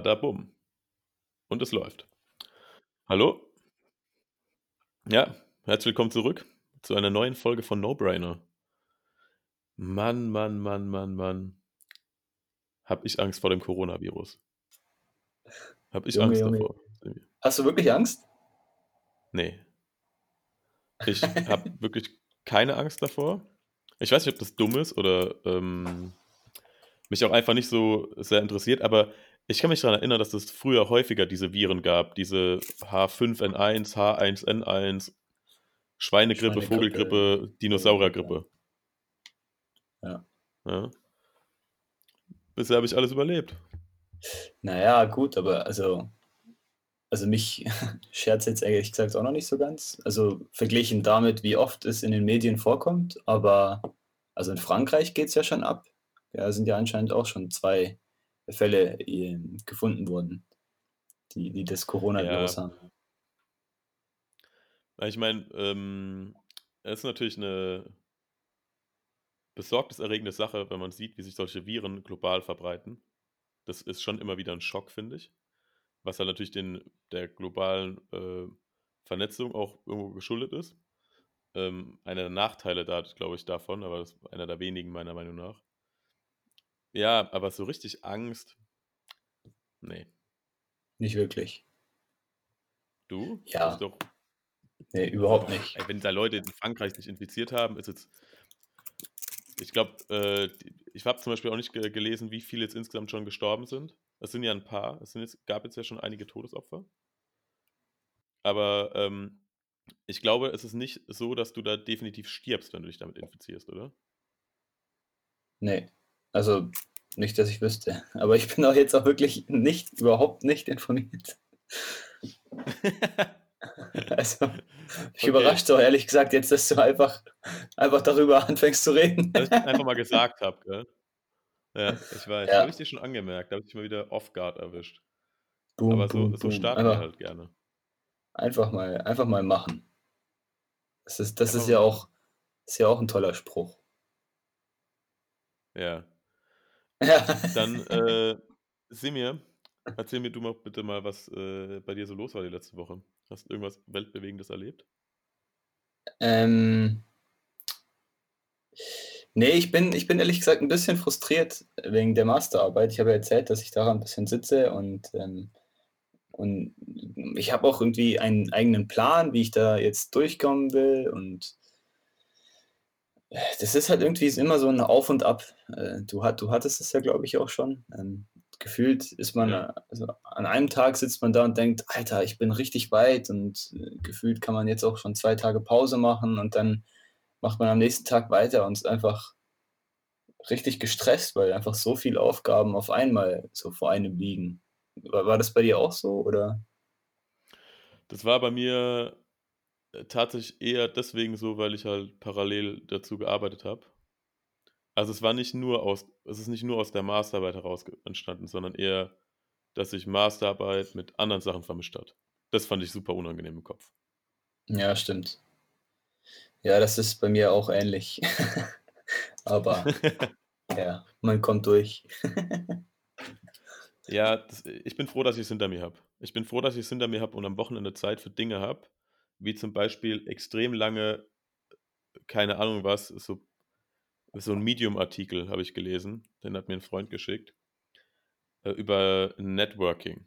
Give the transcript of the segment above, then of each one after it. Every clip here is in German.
Badabum. Und es läuft. Hallo? Ja, herzlich willkommen zurück zu einer neuen Folge von No Brainer. Mann, Mann, Mann, Mann, Mann. Hab ich Angst vor dem Coronavirus. Hab ich Junge, Angst Junge. davor. Hast du wirklich Angst? Nee. Ich habe wirklich keine Angst davor. Ich weiß nicht, ob das dumm ist oder ähm, mich auch einfach nicht so sehr interessiert, aber ich kann mich daran erinnern, dass es früher häufiger diese Viren gab, diese H5N1, H1N1, Schweinegrippe, Schweinegrippe, Vogelgrippe, Dinosauriergrippe. Ja. Ja. Bisher habe ich alles überlebt. Naja, gut, aber also, also mich scherzt jetzt ehrlich gesagt auch noch nicht so ganz. Also verglichen damit, wie oft es in den Medien vorkommt, aber also in Frankreich geht es ja schon ab. Ja, sind ja anscheinend auch schon zwei Fälle ähm, gefunden worden, die, die das Coronavirus Ja. haben. Ich meine, ähm, es ist natürlich eine besorgniserregende Sache, wenn man sieht, wie sich solche Viren global verbreiten. Das ist schon immer wieder ein Schock, finde ich. Was halt natürlich den, der globalen äh, Vernetzung auch irgendwo geschuldet ist. Ähm, einer der Nachteile da, glaube ich, davon, aber das ist einer der wenigen meiner Meinung nach. Ja, aber so richtig Angst, nee. Nicht wirklich. Du? Ja. Doch, Nee, überhaupt nicht. Ey, wenn da Leute in Frankreich sich infiziert haben, ist jetzt. Ich glaube, äh, ich habe zum Beispiel auch nicht ge gelesen, wie viele jetzt insgesamt schon gestorben sind. Es sind ja ein paar. Es sind jetzt, gab jetzt ja schon einige Todesopfer. Aber ähm, ich glaube, es ist nicht so, dass du da definitiv stirbst, wenn du dich damit infizierst, oder? Nee, also nicht, dass ich wüsste. Aber ich bin auch jetzt auch wirklich nicht, überhaupt nicht informiert. Also, ich Okay. überrascht auch ehrlich gesagt jetzt, dass du einfach, einfach darüber anfängst zu reden. Dass ich einfach mal gesagt habe, gell? Ja, ich weiß. Ja. Habe ich dir schon angemerkt. Da habe ich dich mal wieder off-guard erwischt. Boom, Aber so, boom, so boom. starten wir halt gerne. einfach mal, einfach mal machen. Das ist, das Einfach ist ja auch, ist ja auch ein toller Spruch. Ja. Ja. Dann, äh, Simir, erzähl mir du mal bitte mal, was äh, bei dir so los war die letzte Woche. Hast du irgendwas Weltbewegendes erlebt? Ähm, nee, ich bin, ich bin ehrlich gesagt ein bisschen frustriert wegen der Masterarbeit. Ich habe ja erzählt, dass ich daran ein bisschen sitze und, ähm, und ich habe auch irgendwie einen eigenen Plan, wie ich da jetzt durchkommen will. Und das ist halt irgendwie immer so ein Auf und Ab. Äh, Du, hat, du hattest es ja, glaube ich, auch schon. Ähm, gefühlt ist man, Ja. also an einem Tag sitzt man da und denkt, Alter, ich bin richtig weit und äh, gefühlt kann man jetzt auch schon zwei Tage Pause machen und dann macht man am nächsten Tag weiter und ist einfach richtig gestresst, weil einfach so viele Aufgaben auf einmal so vor einem liegen. War, war das bei dir auch so oder? Das war bei mir tatsächlich eher deswegen so, weil ich halt parallel dazu gearbeitet habe. Also es war nicht nur aus, es ist nicht nur aus der Masterarbeit heraus entstanden, sondern eher, dass sich Masterarbeit mit anderen Sachen vermischt hat. Das fand ich super unangenehm im Kopf. Ja, stimmt. Ja, das ist bei mir auch ähnlich. Aber ja, man kommt durch. Ja, das, ich bin froh, dass ich es hinter mir habe. Ich bin froh, dass ich es hinter mir habe und am Wochenende Zeit für Dinge habe, wie zum Beispiel extrem lange, keine Ahnung was, so, so ein Medium-Artikel habe ich gelesen, den hat mir ein Freund geschickt, äh, über Networking.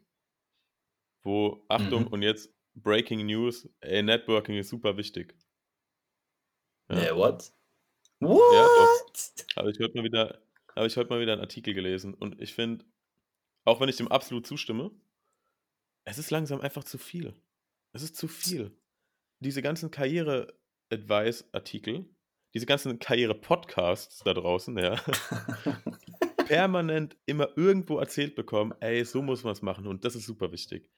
Wo, Achtung, Mhm. und jetzt Breaking News, ey, Networking ist super wichtig. Ja, Nee, what? ja doch. What? Habe ich heute mal wieder, habe ich heute mal wieder einen Artikel gelesen und ich finde, auch wenn ich dem absolut zustimme, es ist langsam einfach zu viel. Es ist zu viel. Diese ganzen Karriere-Advice-Artikel, diese ganzen Karriere-Podcasts da draußen, ja, permanent immer irgendwo erzählt bekommen, ey, so muss man es machen und das ist super wichtig.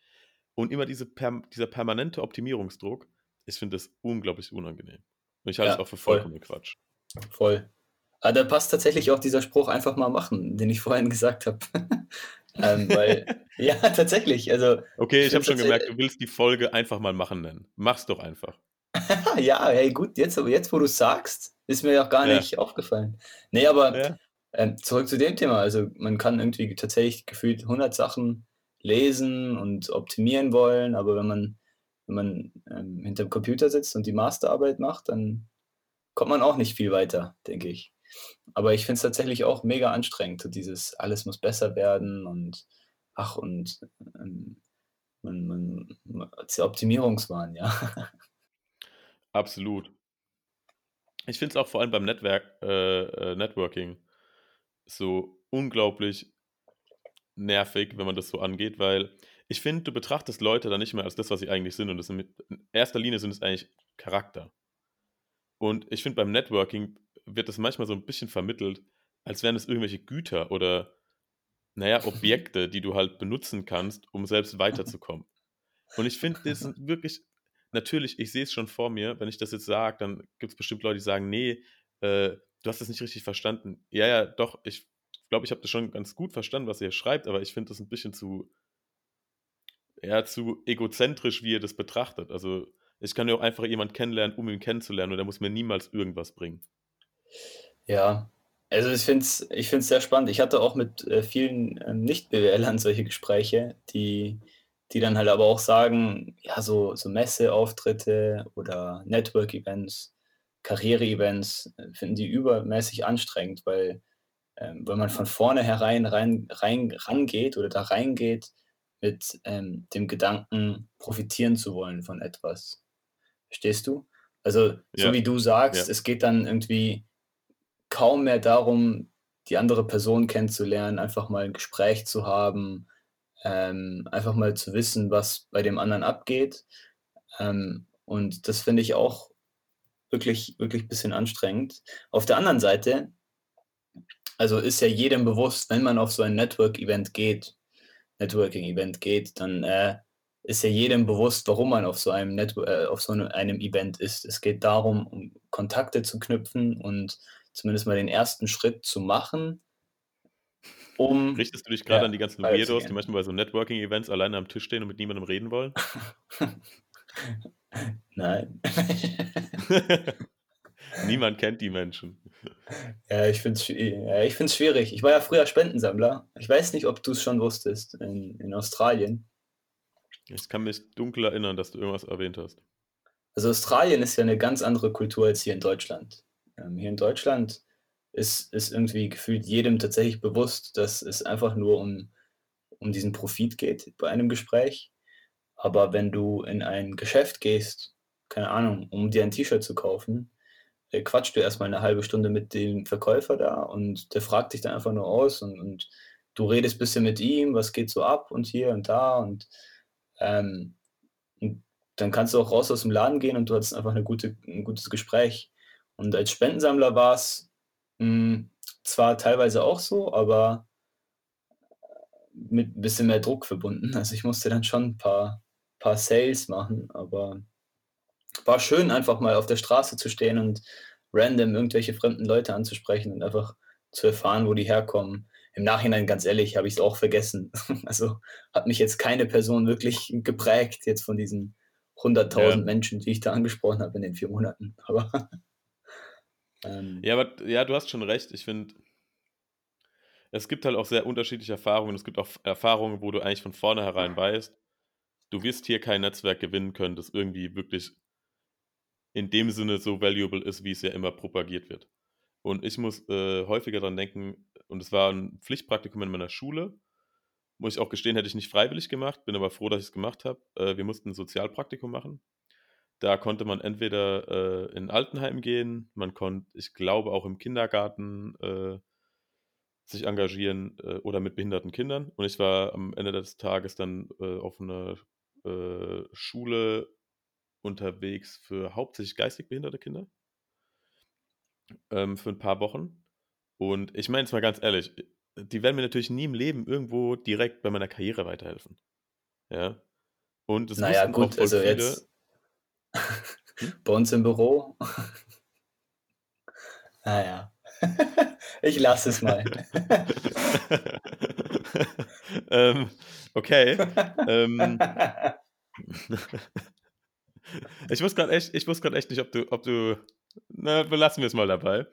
Und immer diese per dieser permanente Optimierungsdruck, ich finde das unglaublich unangenehm. Und ich halte es Ja, auch für voll. vollkommen Quatsch. Voll. Aber da passt tatsächlich auch dieser Spruch einfach mal machen, den ich vorhin gesagt habe. Ähm, weil, ja, tatsächlich. Also, Okay, ich ich habe schon gemerkt, du willst die Folge einfach mal machen nennen. Mach's doch einfach. ja, hey, gut, jetzt, aber jetzt, wo du sagst, ist mir auch gar Ja. nicht aufgefallen. Nee, aber Ja, ähm, zurück zu dem Thema. Also, man kann irgendwie tatsächlich gefühlt 100 Sachen lesen und optimieren wollen, aber wenn man, wenn man ähm, hinter dem Computer sitzt und die Masterarbeit macht, dann kommt man auch nicht viel weiter, denke ich. Aber ich finde es tatsächlich auch mega anstrengend, dieses alles muss besser werden und ach und ähm, man, man, man, Optimierungswahn, ja. Absolut. Ich finde es auch vor allem beim Network, äh, äh, Networking so unglaublich nervig, wenn man das so angeht, weil ich finde, du betrachtest Leute dann nicht mehr als das, was sie eigentlich sind. Und das in erster Linie sind es eigentlich Charakter. Und ich finde, beim Networking wird das manchmal so ein bisschen vermittelt, als wären es irgendwelche Güter oder, naja, Objekte, die du halt benutzen kannst, um selbst weiterzukommen. Und ich finde, das sind wirklich, natürlich, ich sehe es schon vor mir, wenn ich das jetzt sage, dann gibt es bestimmt Leute, die sagen, nee, äh, du hast das nicht richtig verstanden. Ja, ja, doch, ich glaube, ich habe das schon ganz gut verstanden, was ihr schreibt, aber ich finde das ein bisschen zu, ja, zu egozentrisch, wie ihr das betrachtet. Also, ich kann ja auch einfach jemanden kennenlernen, um ihn kennenzulernen und der muss mir niemals irgendwas bringen. Ja, also ich finde es ich find's sehr spannend. Ich hatte auch mit äh, vielen ähm, Nicht-BWLern solche Gespräche, die, die dann halt aber auch sagen, ja, so, so Messeauftritte oder Network-Events, Karriere-Events äh, finden die übermäßig anstrengend, weil, ähm, weil man von vornherein rein, rein, rangeht oder da reingeht mit ähm, dem Gedanken, profitieren zu wollen von etwas. Verstehst du? Also, so Ja, wie du sagst, ja. es geht dann irgendwie kaum mehr darum, die andere Person kennenzulernen, einfach mal ein Gespräch zu haben, ähm, einfach mal zu wissen, was bei dem anderen abgeht. Ähm, und das finde ich auch wirklich, wirklich ein bisschen anstrengend. Auf der anderen Seite, also ist ja jedem bewusst, wenn man auf so ein Network-Event geht, Networking-Event geht, dann äh, ist ja jedem bewusst, warum man auf so einem Netwo äh, auf so einem Event ist. Es geht darum, um Kontakte zu knüpfen und zumindest mal den ersten Schritt zu machen, um Richtest du dich gerade ja, an die ganzen Weirdos, die manchmal bei so Networking-Events alleine am Tisch stehen und mit niemandem reden wollen? Nein. Niemand kennt die Menschen. Ja, ich finde es ja, ich find's schwierig. Ich war ja früher Spendensammler. Ich weiß nicht, ob du es schon wusstest in, in Australien. Ich kann mich dunkel erinnern, dass du irgendwas erwähnt hast. Also Australien ist ja eine ganz andere Kultur als hier in Deutschland. Ähm, hier in Deutschland ist, ist irgendwie gefühlt jedem tatsächlich bewusst, dass es einfach nur um, um diesen Profit geht bei einem Gespräch. Aber wenn du in ein Geschäft gehst, keine Ahnung, um dir ein T-Shirt zu kaufen, äh, quatschst du erstmal eine halbe Stunde mit dem Verkäufer da und der fragt dich dann einfach nur aus und, und du redest ein bisschen mit ihm, was geht so ab und hier und da und, ähm, und dann kannst du auch raus aus dem Laden gehen und du hattest einfach eine gute, ein gutes Gespräch. Und als Spendensammler war es hm, zwar teilweise auch so, aber mit ein bisschen mehr Druck verbunden. Also ich musste dann schon ein paar, paar Sales machen, aber war schön, einfach mal auf der Straße zu stehen und random irgendwelche fremden Leute anzusprechen und einfach zu erfahren, wo die herkommen. Im Nachhinein, ganz ehrlich, habe ich es auch vergessen. Also hat mich jetzt keine Person wirklich geprägt, jetzt von diesen 100.000 Ja. Menschen, die ich da angesprochen habe in den vier Monaten. Aber ähm, Ja, aber ja, du hast schon recht. Ich finde, es gibt halt auch sehr unterschiedliche Erfahrungen. Es gibt auch Erfahrungen, wo du eigentlich von vornherein weißt, du wirst hier kein Netzwerk gewinnen können, das irgendwie wirklich in dem Sinne so valuable ist, wie es ja immer propagiert wird. Und ich muss äh, häufiger dran denken, und es war ein Pflichtpraktikum in meiner Schule, muss ich auch gestehen, hätte ich nicht freiwillig gemacht, bin aber froh, dass ich es gemacht habe. Äh, wir mussten ein Sozialpraktikum machen. Da konnte man entweder äh, in Altenheim gehen, man konnte, ich glaube, auch im Kindergarten äh, sich engagieren äh, oder mit behinderten Kindern. Und ich war am Ende des Tages dann äh, auf einer äh, Schule unterwegs für hauptsächlich geistig behinderte Kinder ähm, für ein paar Wochen. Und ich meine jetzt mal ganz ehrlich, die werden mir natürlich nie im Leben irgendwo direkt bei meiner Karriere weiterhelfen. Ja. Und es naja, auch gut, voll also viele. jetzt bei uns im Büro. Naja, ich lasse es mal. ähm, okay. Ähm, ich wusste gerade echt, ich wusste gerade echt nicht, ob du, ob du, na, belassen wir es mal dabei.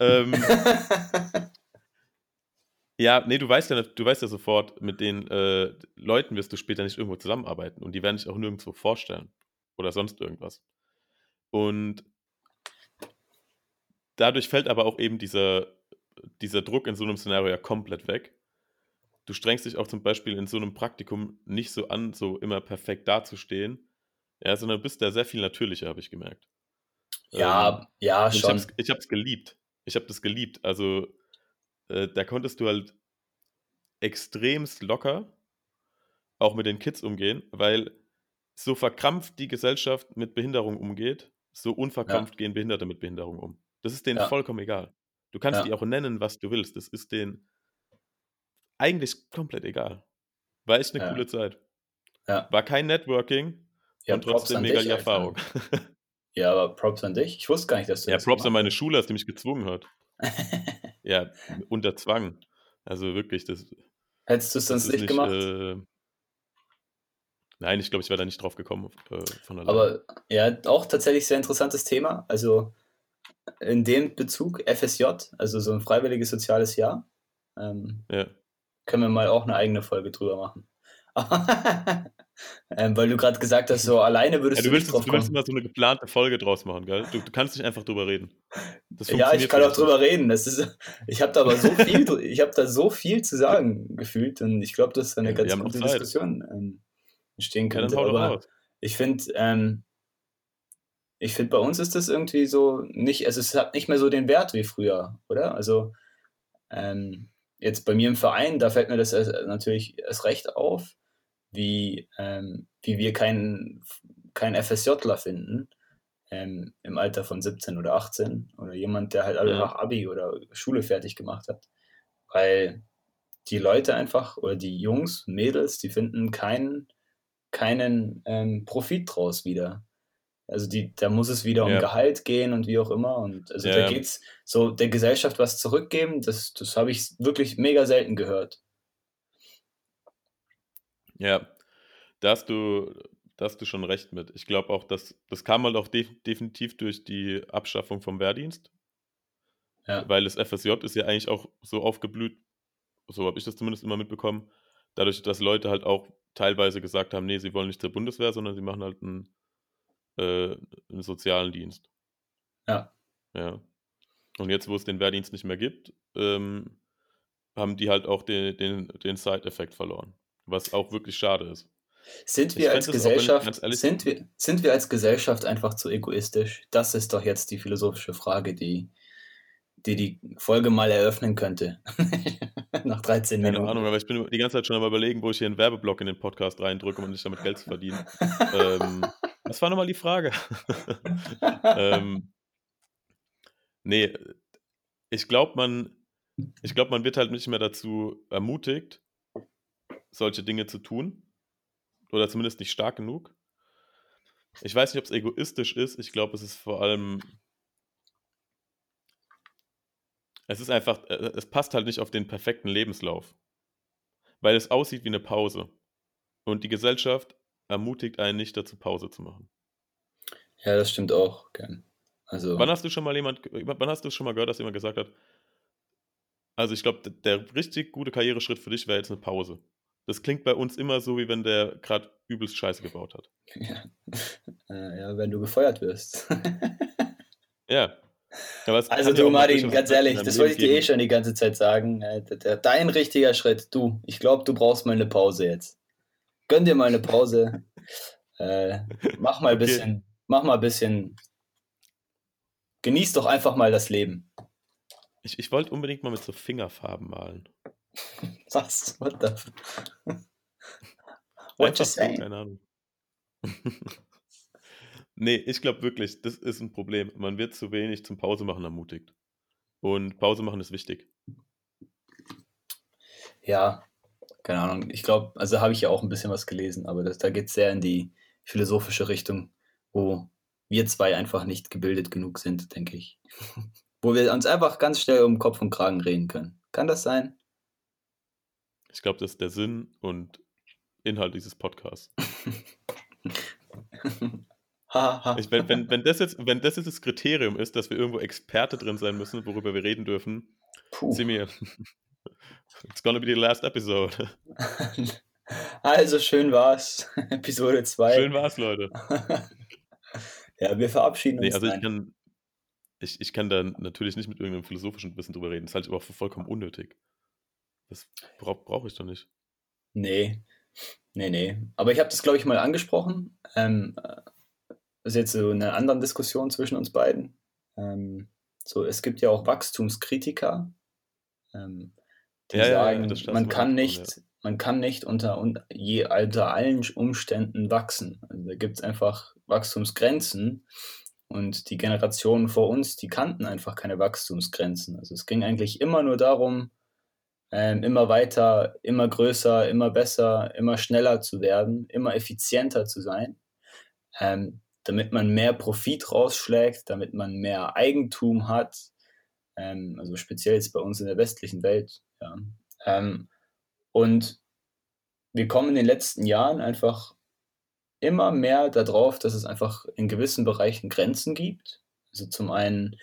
Ähm, Ja, nee, du weißt ja, du weißt ja sofort, mit den äh, Leuten wirst du später nicht irgendwo zusammenarbeiten und die werden dich auch nirgendwo vorstellen oder sonst irgendwas. Und dadurch fällt aber auch eben dieser, dieser Druck in so einem Szenario ja komplett weg. Du strengst dich auch zum Beispiel in so einem Praktikum nicht so an, so immer perfekt dazustehen, ja, sondern bist da sehr viel natürlicher, habe ich gemerkt. Ja, ähm, ja, schon. Ich habe es geliebt. Ich habe das geliebt. Also äh, da konntest du halt extremst locker auch mit den Kids umgehen, weil so verkrampft die Gesellschaft mit Behinderung umgeht, so unverkrampft ja. gehen Behinderte mit Behinderung um. Das ist denen ja. vollkommen egal. Du kannst ja. die auch nennen, was du willst. Das ist denen eigentlich komplett egal. War echt eine coole Zeit. War kein Networking und trotzdem mega die Erfahrung. Ja, aber Props an dich. Ich wusste gar nicht, dass du Ja, das Props an meine Schule, dass die mich gezwungen hat. ja, unter Zwang. Also wirklich, das. Hättest du es sonst nicht, nicht gemacht? Äh, nein, ich glaube, ich wäre da nicht drauf gekommen. Äh, von Aber ja, auch tatsächlich sehr interessantes Thema. Also in dem Bezug FSJ, also so ein freiwilliges soziales Jahr. Ähm, ja. Können wir mal auch eine eigene Folge drüber machen. ähm, weil du gerade gesagt hast, so alleine würdest ja, du, willst, nicht drauf Du willst immer so eine geplante Folge draus machen, gell? Du, du kannst nicht einfach drüber reden. ja, ich kann auch drüber reden. Das ist, ich habe da aber so viel, ich habe da so viel zu sagen gefühlt und ich glaube, dass da eine ja, ganz gute Diskussion ähm, entstehen könnte. Ja, aber ich finde, ähm, ich finde, bei uns ist das irgendwie so nicht, also es hat nicht mehr so den Wert wie früher, oder? Also ähm, jetzt bei mir im Verein, da fällt mir das natürlich erst recht auf wie, ähm, wie wir keinen kein FSJler finden ähm, im Alter von 17 oder 18 oder jemand, der halt alle ja. nach Abi oder Schule fertig gemacht hat. Weil die Leute einfach oder die Jungs, Mädels, die finden keinen, keinen ähm, Profit draus wieder. Also die, da muss es wieder um ja. Gehalt gehen und wie auch immer. Und also ja. da geht es so der Gesellschaft was zurückgeben, das, das habe ich wirklich mega selten gehört. Ja, da hast du, da hast du schon recht mit. Ich glaube auch, dass das kam halt auch def definitiv durch die Abschaffung vom Wehrdienst. Ja. Weil das FSJ ist ja eigentlich auch so aufgeblüht, so habe ich das zumindest immer mitbekommen, dadurch, dass Leute halt auch teilweise gesagt haben, nee, sie wollen nicht zur Bundeswehr, sondern sie machen halt einen, äh, einen sozialen Dienst. Ja. Ja. Und jetzt, wo es den Wehrdienst nicht mehr gibt, ähm, haben die halt auch den, den, den Side-Effekt verloren. Was auch wirklich schade ist. Sind wir als Gesellschaft, sind wir, sind wir als Gesellschaft einfach zu egoistisch? Das ist doch jetzt die philosophische Frage, die die, die Folge mal eröffnen könnte. Nach 13 Minuten. Keine Ahnung, aber ich bin die ganze Zeit schon am überlegen, wo ich hier einen Werbeblock in den Podcast reindrücke, um nicht damit Geld zu verdienen. ähm, was war nochmal die Frage? ähm, nee, ich glaube, man, ich glaube, man wird halt nicht mehr dazu ermutigt, solche Dinge zu tun. Oder zumindest nicht stark genug. Ich weiß nicht, ob es egoistisch ist. Ich glaube, es ist vor allem. Es ist einfach, äh, es passt halt nicht auf den perfekten Lebenslauf. Weil es aussieht wie eine Pause. Und die Gesellschaft ermutigt einen nicht dazu, Pause zu machen. Ja, das stimmt auch, gern. Also. Wann hast du schon mal jemand, wann hast du schon mal gehört, dass jemand gesagt hat, also ich glaube, der richtig gute Karriereschritt für dich wäre jetzt eine Pause. Das klingt bei uns immer so, wie wenn der gerade übelst Scheiße gebaut hat. Ja, äh, ja wenn du gefeuert wirst. ja. Also du, Martin, ganz ehrlich, das wollte ich dir eh schon die ganze Zeit sagen. Äh, dein richtiger Schritt, du. Ich glaube, du brauchst mal eine Pause jetzt. Gönn dir mal eine Pause. äh, mach mal ein okay. bisschen, mach mal ein bisschen. Genieß doch einfach mal das Leben. Ich, ich wollte unbedingt mal mit so Fingerfarben malen. Was? What the? What you saying? Keine Ahnung. Nee, ich glaube wirklich, das ist ein Problem. Man wird zu wenig zum Pause machen ermutigt. Und Pause machen ist wichtig. Ja, keine Ahnung. Ich glaube, also habe ich ja auch ein bisschen was gelesen, aber das, da geht es sehr in die philosophische Richtung, wo wir zwei einfach nicht gebildet genug sind, denke ich. wo wir uns einfach ganz schnell um Kopf und Kragen reden können. Kann das sein? Ich glaube, das ist der Sinn und Inhalt dieses Podcasts. ich, wenn, wenn, wenn, das jetzt, wenn das jetzt das Kriterium ist, dass wir irgendwo Experte drin sein müssen, worüber wir reden dürfen, Puh. sind wir, It's gonna be the last episode. Also schön war's. Episode 2. Schön war's, Leute. ja, wir verabschieden Nee, uns also ich kann, ich, ich kann da natürlich nicht mit irgendeinem philosophischen Wissen drüber reden. Das halte ich aber für vollkommen unnötig. Das brauche brauch ich doch nicht. Nee, nee, nee. Aber ich habe das, glaube ich, mal angesprochen. Ähm, äh, das ist jetzt so eine andere Diskussion zwischen uns beiden. Ähm, so, es gibt ja auch Wachstumskritiker, ähm, die Ja, ja, ja, sagen, du man kann nicht, man kann nicht unter, un- je, unter allen Umständen wachsen. Also da gibt es einfach Wachstumsgrenzen und die Generationen vor uns, die kannten einfach keine Wachstumsgrenzen. Also es ging eigentlich immer nur darum, ähm, immer weiter, immer größer, immer besser, immer schneller zu werden, immer effizienter zu sein, ähm, damit man mehr Profit rausschlägt, damit man mehr Eigentum hat, ähm, also speziell jetzt bei uns in der westlichen Welt. Ja. Ähm, und wir kommen in den letzten Jahren einfach immer mehr darauf, dass es einfach in gewissen Bereichen Grenzen gibt. Also zum einen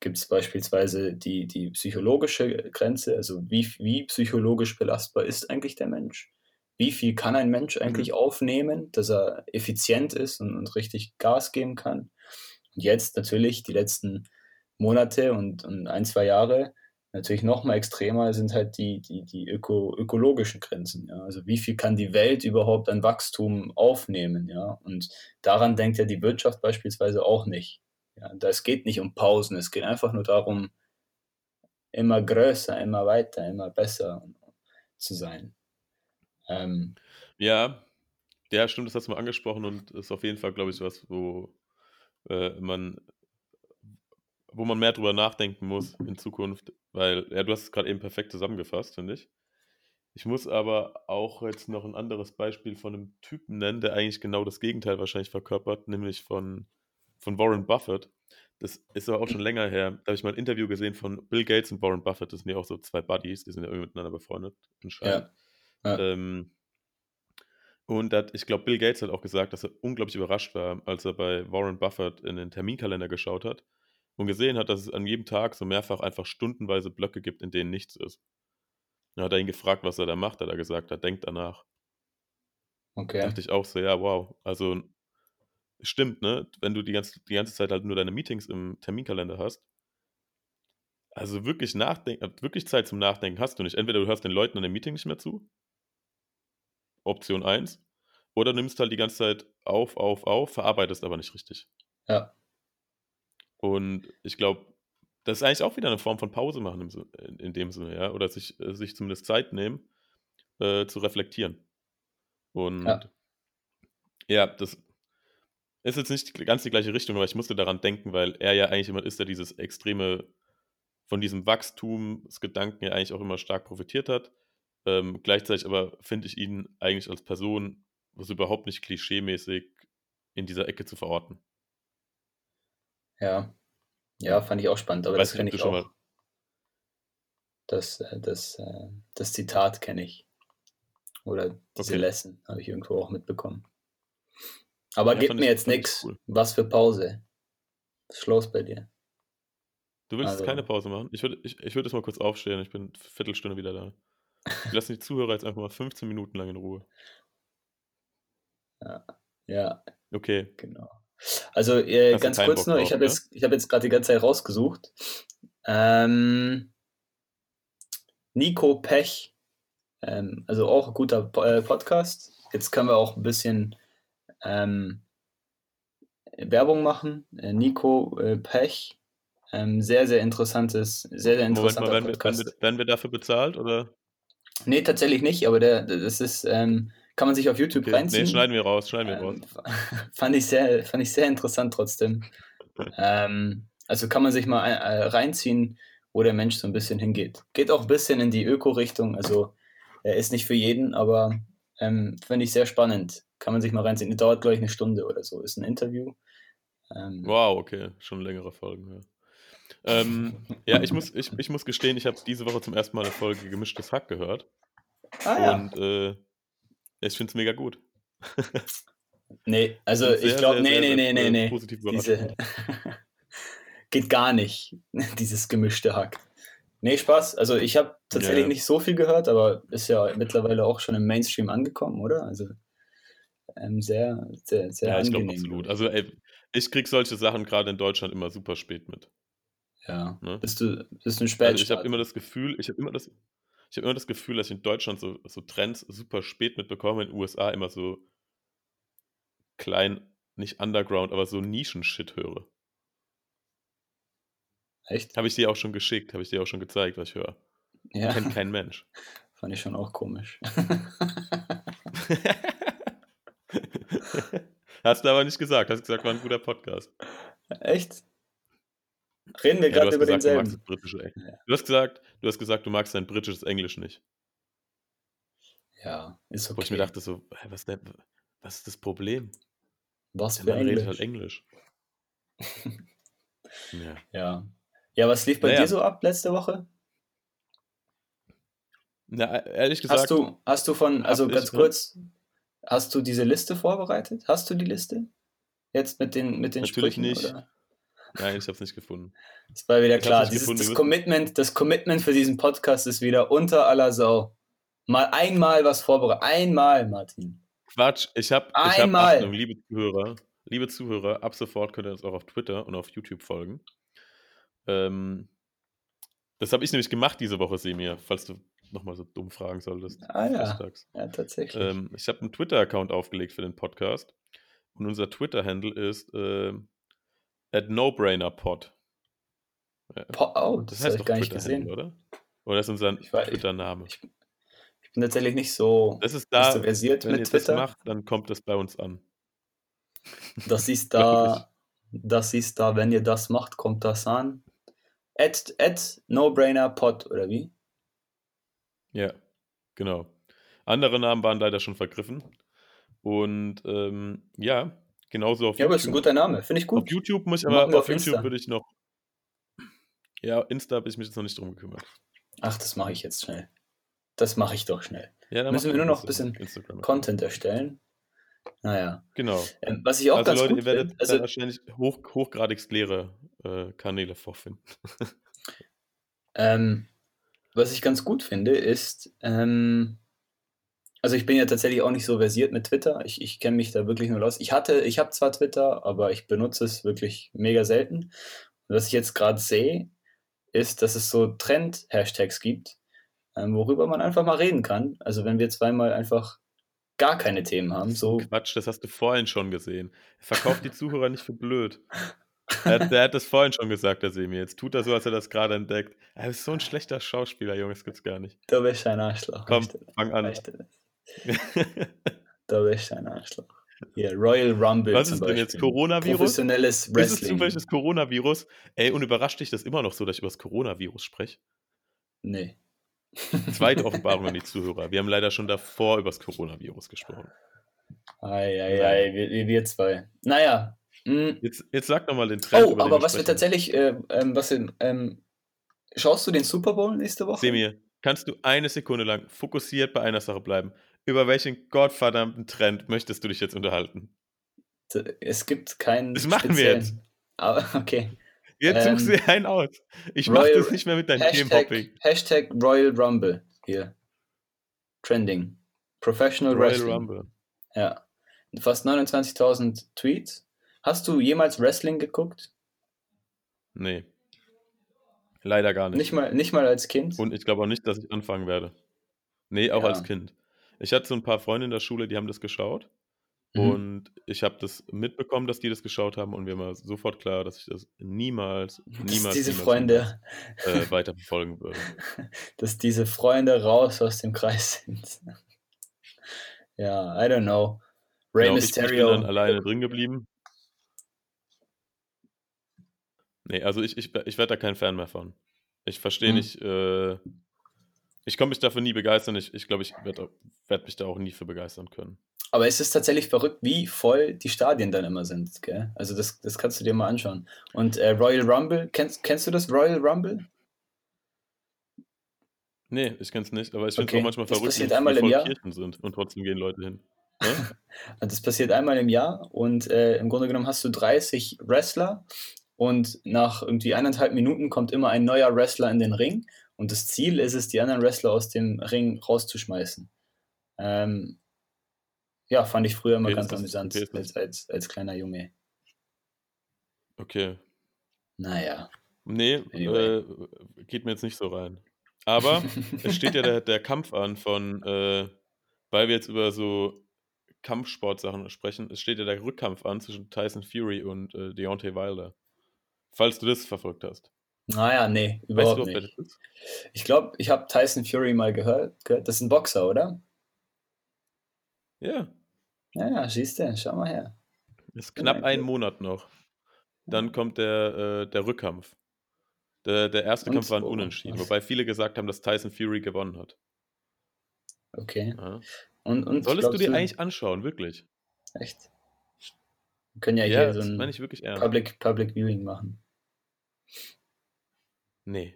gibt es beispielsweise die, die psychologische Grenze, also wie, wie psychologisch belastbar ist eigentlich der Mensch? Wie viel kann ein Mensch eigentlich aufnehmen, dass er effizient ist und, und richtig Gas geben kann? Und jetzt natürlich die letzten Monate und, und ein, zwei Jahre natürlich noch mal extremer sind halt die, die, die öko, ökologischen Grenzen. Ja? Also wie viel kann die Welt überhaupt an Wachstum aufnehmen? Ja? Und daran denkt ja die Wirtschaft beispielsweise auch nicht. Ja? Da es geht nicht um Pausen, es geht einfach nur darum, immer größer, immer weiter, immer besser zu sein. Ähm, Ja, ja, stimmt, das hast du mal angesprochen und ist auf jeden Fall, glaube ich, was, wo äh, man, wo man mehr drüber nachdenken muss in Zukunft, weil, ja, du hast es gerade eben perfekt zusammengefasst, finde ich. Ich muss aber auch jetzt noch ein anderes Beispiel von einem Typen nennen, der eigentlich genau das Gegenteil wahrscheinlich verkörpert, nämlich von, von Warren Buffett. Das ist aber auch schon länger her. Da habe ich mal ein Interview gesehen von Bill Gates und Warren Buffett. Das sind ja auch so zwei Buddies, die sind ja irgendwie miteinander befreundet anscheinend. ja, ja, Ähm, und hat, ich glaube, Bill Gates hat auch gesagt, dass er unglaublich überrascht war, als er bei Warren Buffett in den Terminkalender geschaut hat und gesehen hat, dass es an jedem Tag so mehrfach einfach stundenweise Blöcke gibt, in denen nichts ist. Dann hat er ihn gefragt, was er da macht, hat er gesagt, er denkt danach. okay. Dachte ich auch so, ja, wow. Also stimmt, ne? Wenn du die ganze, die ganze Zeit halt nur deine Meetings im Terminkalender hast, also wirklich nachdenken, wirklich Zeit zum Nachdenken hast du nicht. Entweder du hörst den Leuten an dem Meeting nicht mehr zu, Option 1, oder nimmst halt die ganze Zeit auf, auf, auf, verarbeitest aber nicht richtig. Ja, Und ich glaube, das ist eigentlich auch wieder eine Form von Pause machen im, in, dem Sinne, ja, oder sich, äh, sich zumindest Zeit nehmen, äh, zu reflektieren. Und Ja. ja, das ist jetzt nicht ganz die gleiche Richtung, aber ich musste daran denken, weil er ja eigentlich jemand ist, der dieses extreme, von diesem Wachstumsgedanken ja eigentlich auch immer stark profitiert hat. Ähm, gleichzeitig aber finde ich ihn eigentlich als Person was überhaupt nicht klischeemäßig in dieser Ecke zu verorten. ja. Ja, fand ich auch spannend, aber Weiß das kenne ich schon auch. mal. Das, äh, das, äh, das Zitat kenne ich. Oder diese Okay. Lesson habe ich irgendwo auch mitbekommen. Aber Ja, gib mir ich- jetzt nichts. cool. Was für Pause? Was ist los bei dir? Du willst Also- keine Pause machen? Ich würde ich, ich würd jetzt mal kurz aufstehen. Ich bin eine Viertelstunde wieder da. Wir lassen die Zuhörer jetzt einfach mal 15 Minuten lang in Ruhe. Ja, Okay. genau. Also äh, ganz kurz Bock nur, drauf, ich habe ne? jetzt, ich hab jetzt gerade die ganze Zeit rausgesucht. Ähm, Nico Pech, ähm, also auch ein guter Po- äh, Podcast. Jetzt können wir auch ein bisschen ähm, Werbung machen. Äh, Nico äh, Pech, ähm, sehr, sehr interessantes, sehr, sehr Moment interessanter mal, werden wir, werden wir dafür bezahlt? Oder? Nee, tatsächlich nicht, aber der, das ist, ähm, kann man sich auf YouTube Okay. Nee, reinziehen. schneiden wir raus, schneiden wir raus. Ähm, fand, ich sehr, fand ich sehr interessant trotzdem. ähm, also kann man sich mal äh, reinziehen, wo der Mensch so ein bisschen hingeht. Geht auch ein bisschen in die Öko-Richtung, also er ist nicht für jeden, aber ähm, finde ich sehr spannend. Kann man sich mal reinziehen. Dauert, glaube ich, eine Stunde oder so. Ist ein Interview. Ähm, Wow, okay. Schon längere Folgen. Ja, ähm, ja ich, muss, ich, ich muss gestehen, ich habe diese Woche zum ersten Mal eine Folge Gemischtes Hack gehört. ah ja. Und äh, ich finde es mega gut. Nee, also Bin ich sehr, glaube, sehr, nee, sehr, nee, sehr, nee, nee, äh, nee. positiv. Diese geht gar nicht, dieses gemischte Hack. Nee, Spaß. Also ich habe tatsächlich Ja. nicht so viel gehört, aber ist ja mittlerweile auch schon im Mainstream angekommen, oder? Also ähm, sehr, sehr, sehr Ja, ich glaube angenehm. absolut. Also, ey, ich kriege solche Sachen gerade in Deutschland immer super spät mit. Ja. Ne? Bist du, bist ein Also, ich habe immer das Gefühl ich habe immer das ich habe immer das Gefühl, dass ich in Deutschland so so Trends super spät mitbekomme, in USA immer so klein nicht Underground, aber so Nischen-Shit höre. Echt? Habe ich dir auch schon geschickt, habe ich dir auch schon gezeigt, was ich höre. Ja. Kennt kein Mensch. Fand ich schon auch komisch. Hast du aber nicht gesagt. Hast gesagt, war ein guter Podcast. Echt? Reden wir Ja, du gerade hast über gesagt, du denselben. das britische Eng Ja. Du hast gesagt du hast gesagt, du magst dein britisches Englisch nicht. Ja, ist Wo ich mir okay. dachte so: „Hä, was denn was ist das Problem?“ Was Der für Mann redet halt Englisch. Englisch. Ja. Ja. Ja, was lief bei Na dir so ab letzte Woche? Na, e ehrlich Hast gesagt du, hast du von, also ganz kurz, hast du diese Liste vorbereitet? Hast du die Liste? Jetzt mit den, mit den Natürlich Sprüchen? nicht. Oder? Nein, ich habe es nicht gefunden. Das war wieder Ich klar. es Dieses, das, Commitment, das Commitment für diesen Podcast ist wieder unter aller Sau. Mal einmal was vorbereitet. Einmal, Martin. Quatsch, ich habe Einmal. Achtung, liebe Zuhörer liebe Zuhörer, ab sofort könnt ihr uns auch auf Twitter und auf YouTube folgen. Ähm, das habe ich nämlich gemacht diese Woche, Semir, falls du noch mal so dumm fragen solltest, Ah ja, ja, tatsächlich. Ähm, ich habe 'n Twitter-Account aufgelegt für den Podcast und unser Twitter-Handle ist, ähm, @nobrainerpod. Ja. Po oh, Das das habe ich gar nicht gesehen. oder? Oder ist unser Twitter-Name? ich ich bin tatsächlich nicht so Das ist nicht so da versiert wenn ihr mit das Twitter. macht, dann kommt das bei uns an. Das ist da das ist da, wenn ihr das macht, kommt das an. At at nobrainerpod oder wie? Ja, genau. Andere Namen waren leider schon vergriffen. Und, ähm, ja, genauso auf Ja, aber ist 'n YouTube. guter Name, finde ich Auf gut. YouTube muss ich aber auf auf YouTube würde ich noch ja, Insta habe ich mich jetzt noch nicht drum gekümmert. Ach, das mache ich jetzt schnell. Das mache ich doch schnell. Ja, dann Müssen wir nur noch Insta bisschen Instagram-Account. Content erstellen. Na ja. Genau. Ähm, was ich auch Also ganz Leute, gut ihr werdet also wahrscheinlich hoch hochgradigst leere, äh, Kanäle vorfinden. Ähm, was ich ganz gut finde, ist, ähm also ich bin ja tatsächlich auch nicht so versiert mit Twitter. Ich ich kenne mich da wirklich null aus. Ich hatte ich habe zwar Twitter, aber ich benutze es wirklich mega selten. Und was ich jetzt grad sehe, ist, dass es so Trend-Hashtags gibt, ähm, worüber man einfach mal reden kann. Also, wenn wir zweimal einfach gar keine Themen haben, so Quatsch, das hast du vorhin schon gesehen. Verkauft die Zuhörer nicht für blöd. Er hat der hat das vorhin schon gesagt, der Semi. Jetzt tut er so, als er das grade entdeckt. Er ist so 'n schlechter Schauspieler, Junge, das gibt's gar nicht. Du bist ein Arschloch, Komm, fang an. Das? Du bist ein Arschloch. Hier, Royal Rumble Was zum ist denn jetzt. Coronavirus? Professionelles Ist es Wrestling. zufällig das Coronavirus? Ey, und überrascht dich das immer noch so, dass ich übers Coronavirus spreche? Ne. Zweite Offenbarung an die Zuhörer. Wir haben leider schon davor übers Coronavirus gesprochen. Ei, ei, ei, wir wir 2. Na ja, hm Jetzt jetzt sag doch mal den Trend, Oh, über aber was wir tatsächlich, äh, ähm, was in ähm, schaust du den Super Bowl nächste Woche? Semir, kannst du eine Sekunde lang fokussiert bei einer Sache bleiben? Über welchen gottverdammten Trend möchtest du dich jetzt unterhalten? Es gibt keinen Das machen wir jetzt. Aber okay. Jetzt suchst Ähm, dir einen aus. Ich mache Royal das nicht mehr mit deinem Hashtag Themenhopping. Hashtag Royal Rumble hier. Trending. Professional Royal Wrestling. Rumble. Ja. Fast 29.000 Tweets. Hast du jemals Wrestling geguckt? Ne. Leider gar nicht. Nicht mal nicht mal als Kind? Und ich glaube auch nicht, dass ich anfangen werde. Ne, auch als Ja. Kind. Ich hatte so 'n paar Freunde in der Schule, die haben das geschaut. Mhm. Und ich habe das mitbekommen, dass die das geschaut haben und mir war sofort klar, dass ich das niemals, Dass niemals, diese niemals, Freunde niemals, äh, weiterverfolgen würde. dass diese Freunde raus aus dem Kreis sind. Ja, I don't know. Rey Genau, ich ich bin dann Mysterio. alleine drin geblieben. Ne, also ich ich ich werde da kein Fan mehr von. Ich verstehe Mhm. nicht, äh ich konnte mich dafür nie begeistern. Ich ich glaube, ich werde au werde mich da auch nie für begeistern können. Aber es ist tatsächlich verrückt, wie voll die Stadien dann immer sind, gell? Also das das kannst du dir mal anschauen. Und, äh, Royal Rumble, kennst kennst du das Royal Rumble? Ne, ich kenn's nicht, aber ich finde es auch Okay, manchmal das verrückt, passiert einmal wie im Jahr. Kirchen sind und trotzdem gehen Leute hin. Also das passiert einmal im Jahr und, äh, im Grunde genommen hast du 30 Wrestler und nach irgendwie 1,5 Minuten kommt immer ein neuer Wrestler in den Ring Und das Ziel ist es, die anderen Wrestler aus dem Ring rauszuschmeißen. Ähm, ja, fand ich früher immer Okay, ganz amüsant okay, als, als, als kleiner Junge. okay. Naja, Ne, anyway. äh, geht mir jetzt nicht so rein. Aber es steht ja der der Kampf an von, äh weil wir jetzt über so Kampfsportsachen sprechen, es steht ja der Rückkampf an zwischen Tyson Fury und, äh, Deontay Wilder. Falls du das verfolgt hast. Naja, nee, Weißt du überhaupt überhaupt, wer nicht. Ich glaube, ich habe Tyson Fury mal gehört, gehört. Das ist ein Boxer, oder? Ja. Ja, siehst du, schau mal her. Ist knapp ein. Monat noch. Dann kommt der, äh, der Rückkampf. Der, der erste Kampf Und war ein Unentschieden, wobei viele gesagt haben, dass Tyson Fury gewonnen hat. Okay. Ja. Und, und Solltest du dir du, eigentlich anschauen, wirklich. echt? Wir können ja Ja, hier so ein. Public, Public Viewing machen. Nee.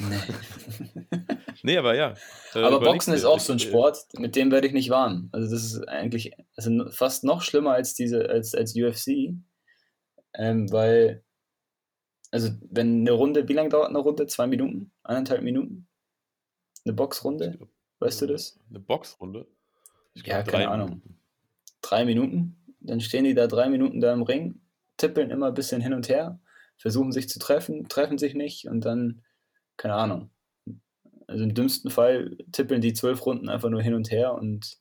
Nee. Nee, aber ja. Aber Boxen ist auch so ein äh, Sport, mit dem werde ich nicht warm. Also das ist eigentlich also fast noch schlimmer als diese, als, als UFC. Ähm, weil, also wenn eine Runde, wie lange dauert eine Runde? Zwei Minuten? Eineinhalb Minuten? Eine Boxrunde? glaub, Weißt du äh, das? eine Boxrunde? Ich Ja, keine Ahnung. Minuten. Drei Minuten? Dann stehen die da drei Minuten da im Ring, tippeln immer ein bisschen hin und her, versuchen sich zu treffen, treffen sich nicht und dann, keine Ahnung. Also im dümmsten Fall tippeln die zwölf Runden einfach nur hin und her und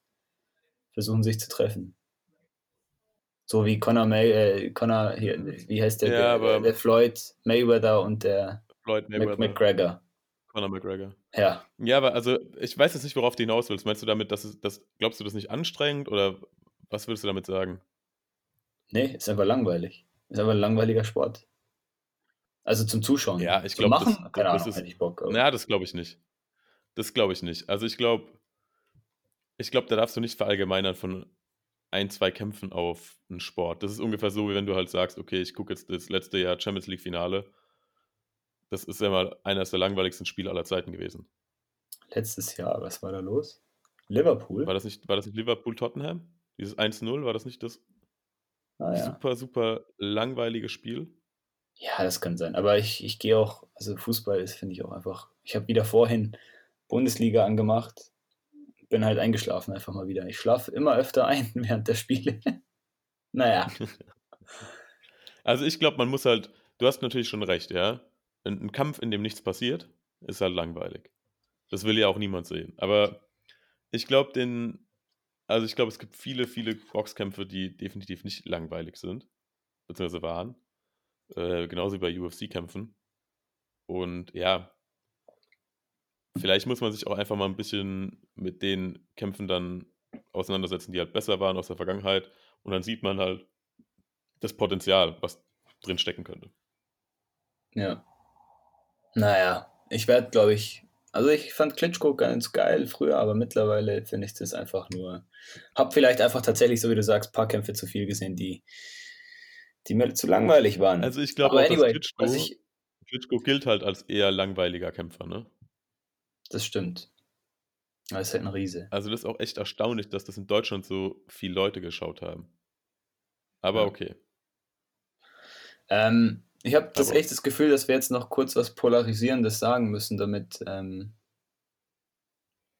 versuchen sich zu treffen. So wie Conor May, äh, Conor, hier, wie heißt der, Ja, der, der, aber der Floyd Mayweather und der Floyd Mayweather, McGregor. Conor McGregor. Ja, Ja, aber also, ich weiß jetzt nicht, worauf du hinaus willst. Meinst du damit, dass es, das, glaubst du das nicht anstrengend oder was willst du damit sagen? nee, ist einfach langweilig. Ist einfach ein langweiliger Sport. Also zum Zuschauen. Ja, ich glaube, das, Machen, keine das Ahnung, ist, hätte ich Bock. Aber na, das glaube ich nicht. Das glaube ich nicht. Also ich glaube, ich glaube, da darfst du nicht verallgemeinern von ein, zwei Kämpfen auf einen Sport. Das ist ungefähr so, wie wenn du halt sagst, okay, ich gucke jetzt das letzte Jahr Champions League Finale. Das ist ja mal eines der langweiligsten Spiele aller Zeiten gewesen. letztes Jahr, was war da los? Liverpool? War das nicht, war das nicht Liverpool-Tottenham? Dieses 1-0, war das nicht das Ah ja. super, super langweilige Spiel? Ja, das kann sein. Aber ich, ich gehe auch, also Fußball ist, finde ich auch einfach. Ich habe wieder vorhin Bundesliga angemacht, bin halt eingeschlafen einfach mal wieder. Ich schlafe immer öfter ein während der Spiele. naja, Also ich glaube, man muss halt, du hast natürlich schon recht, ja. Ein, ein Kampf, in dem nichts passiert, ist halt langweilig. Das will ja auch niemand sehen. Aber ich glaube, den, also ich glaube, es gibt viele, viele Boxkämpfe, die definitiv nicht langweilig sind, beziehungsweise waren. Äh, genauso wie bei UFC-Kämpfen. Und ja, vielleicht muss man sich auch einfach mal ein bisschen mit den Kämpfen dann auseinandersetzen, die halt besser waren aus der Vergangenheit. Und dann sieht man halt das Potenzial, was drin stecken könnte. ja. Naja, ich werde, glaube ich, also ich fand Klitschko ganz geil früher, aber mittlerweile finde ich das einfach nur, hab vielleicht einfach tatsächlich, so wie du sagst, paar Kämpfe zu viel gesehen, die, die mir zu langweilig waren. Also ich glaube anyway, dass Klitschko, ich, Klitschko gilt halt als eher langweiliger Kämpfer, ne? das stimmt. Aber ist halt ein Riese. Also das ist auch echt erstaunlich, dass das in Deutschland so viele Leute geschaut haben. Aber Ja. okay. Ähm, ich habe das Aber- echt das Gefühl, dass wir jetzt noch kurz was Polarisierendes sagen müssen, damit, ähm,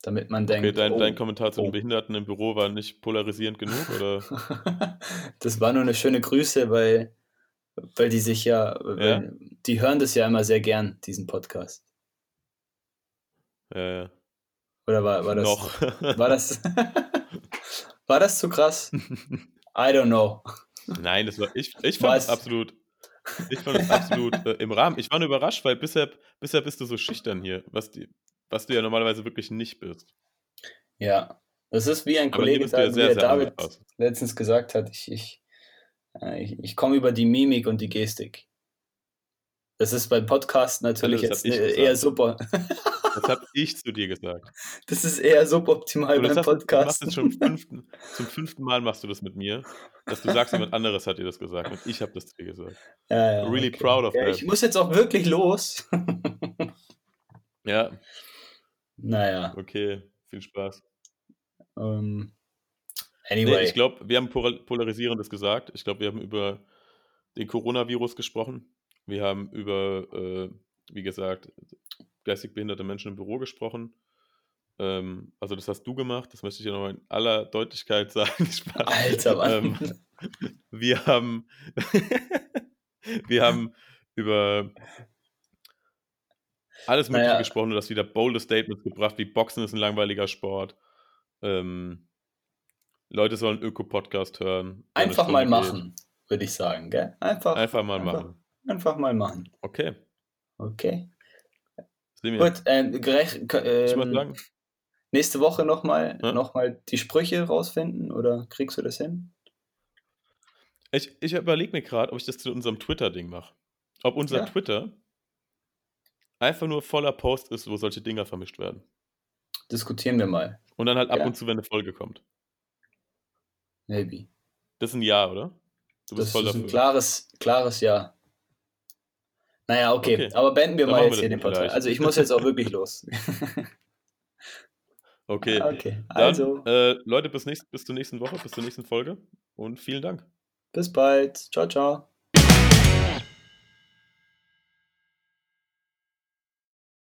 damit man denkt, Okay, dein, oh, dein Kommentar zu den oh. Behinderten im Büro war nicht polarisierend genug, oder? das war nur eine schöne Grüße, weil, weil die sich ja, weil, die hören das ja immer sehr gern, diesen Podcast. Ja, ja. Oder war, war das, Noch. war das, war das zu krass? I don't know. Nein, das war, ich, ich fand es absolut, ich fand es absolut äh, im Rahmen. Ich war nur überrascht, weil bisher, bisher bist du so schüchtern hier, was, die, was du ja normalerweise wirklich nicht bist. Ja, das ist wie ein Aber Kollege, ja da, wie sehr, der sehr David letztens gesagt hat, ich, ich, äh, ich, ich komme über die Mimik und die Gestik. Das ist beim Podcast natürlich jetzt gesagt. eher super. Das habe ich zu dir gesagt. Das ist eher suboptimal beim hast, du machst Podcast. schon fünften, zum fünften Mal machst du das mit mir, dass du sagst, jemand anderes hat dir das gesagt und ich habe das zu dir gesagt. Ja, ja, really proud of ja, that. Ich muss jetzt auch wirklich los. Ja, naja, okay, viel Spaß. ähm, Nee, anyway. ich glaube, wir haben Pol- Polarisierendes gesagt. Ich glaube, wir haben über den Coronavirus gesprochen. Wir haben über, äh, wie gesagt, geistig behinderte Menschen im Büro gesprochen. Ähm, also das hast du gemacht, das möchte ich ja nochmal in aller Deutlichkeit sagen. Alter, Mann. Ähm, wir haben, wir haben über alles Mögliche naja. gesprochen und das wieder bolde Statements gebracht, wie Boxen ist ein langweiliger Sport. Ähm, Leute sollen Öko-Podcast hören. Einfach mal machen, würde ich sagen. Gell? Einfach, einfach mal einfach, machen. Einfach mal machen. Okay. Okay. Gut, ähm, gerecht, ähm, nächste Woche nochmal ja? noch die Sprüche rausfinden oder kriegst du das hin? Ich, ich überlege mir gerade, ob ich das zu unserem Twitter-Ding mache. Ob unser ja. Twitter einfach nur voller Post ist, wo solche Dinger vermischt werden. Diskutieren wir mal. Und dann halt ab ja. und zu, wenn eine Folge kommt. Maybe. Das ist ein Ja, oder? Du bist das voll ist dafür. ein klares, klares Ja. Naja, okay. okay. Aber beenden wir dann mal jetzt wir hier den Podcast. Also ich muss jetzt auch wirklich los. okay. Okay, also. Dann, äh, Leute, bis, nächst, bis zur nächsten Woche, bis zur nächsten Folge und vielen Dank. Bis bald. Ciao, ciao.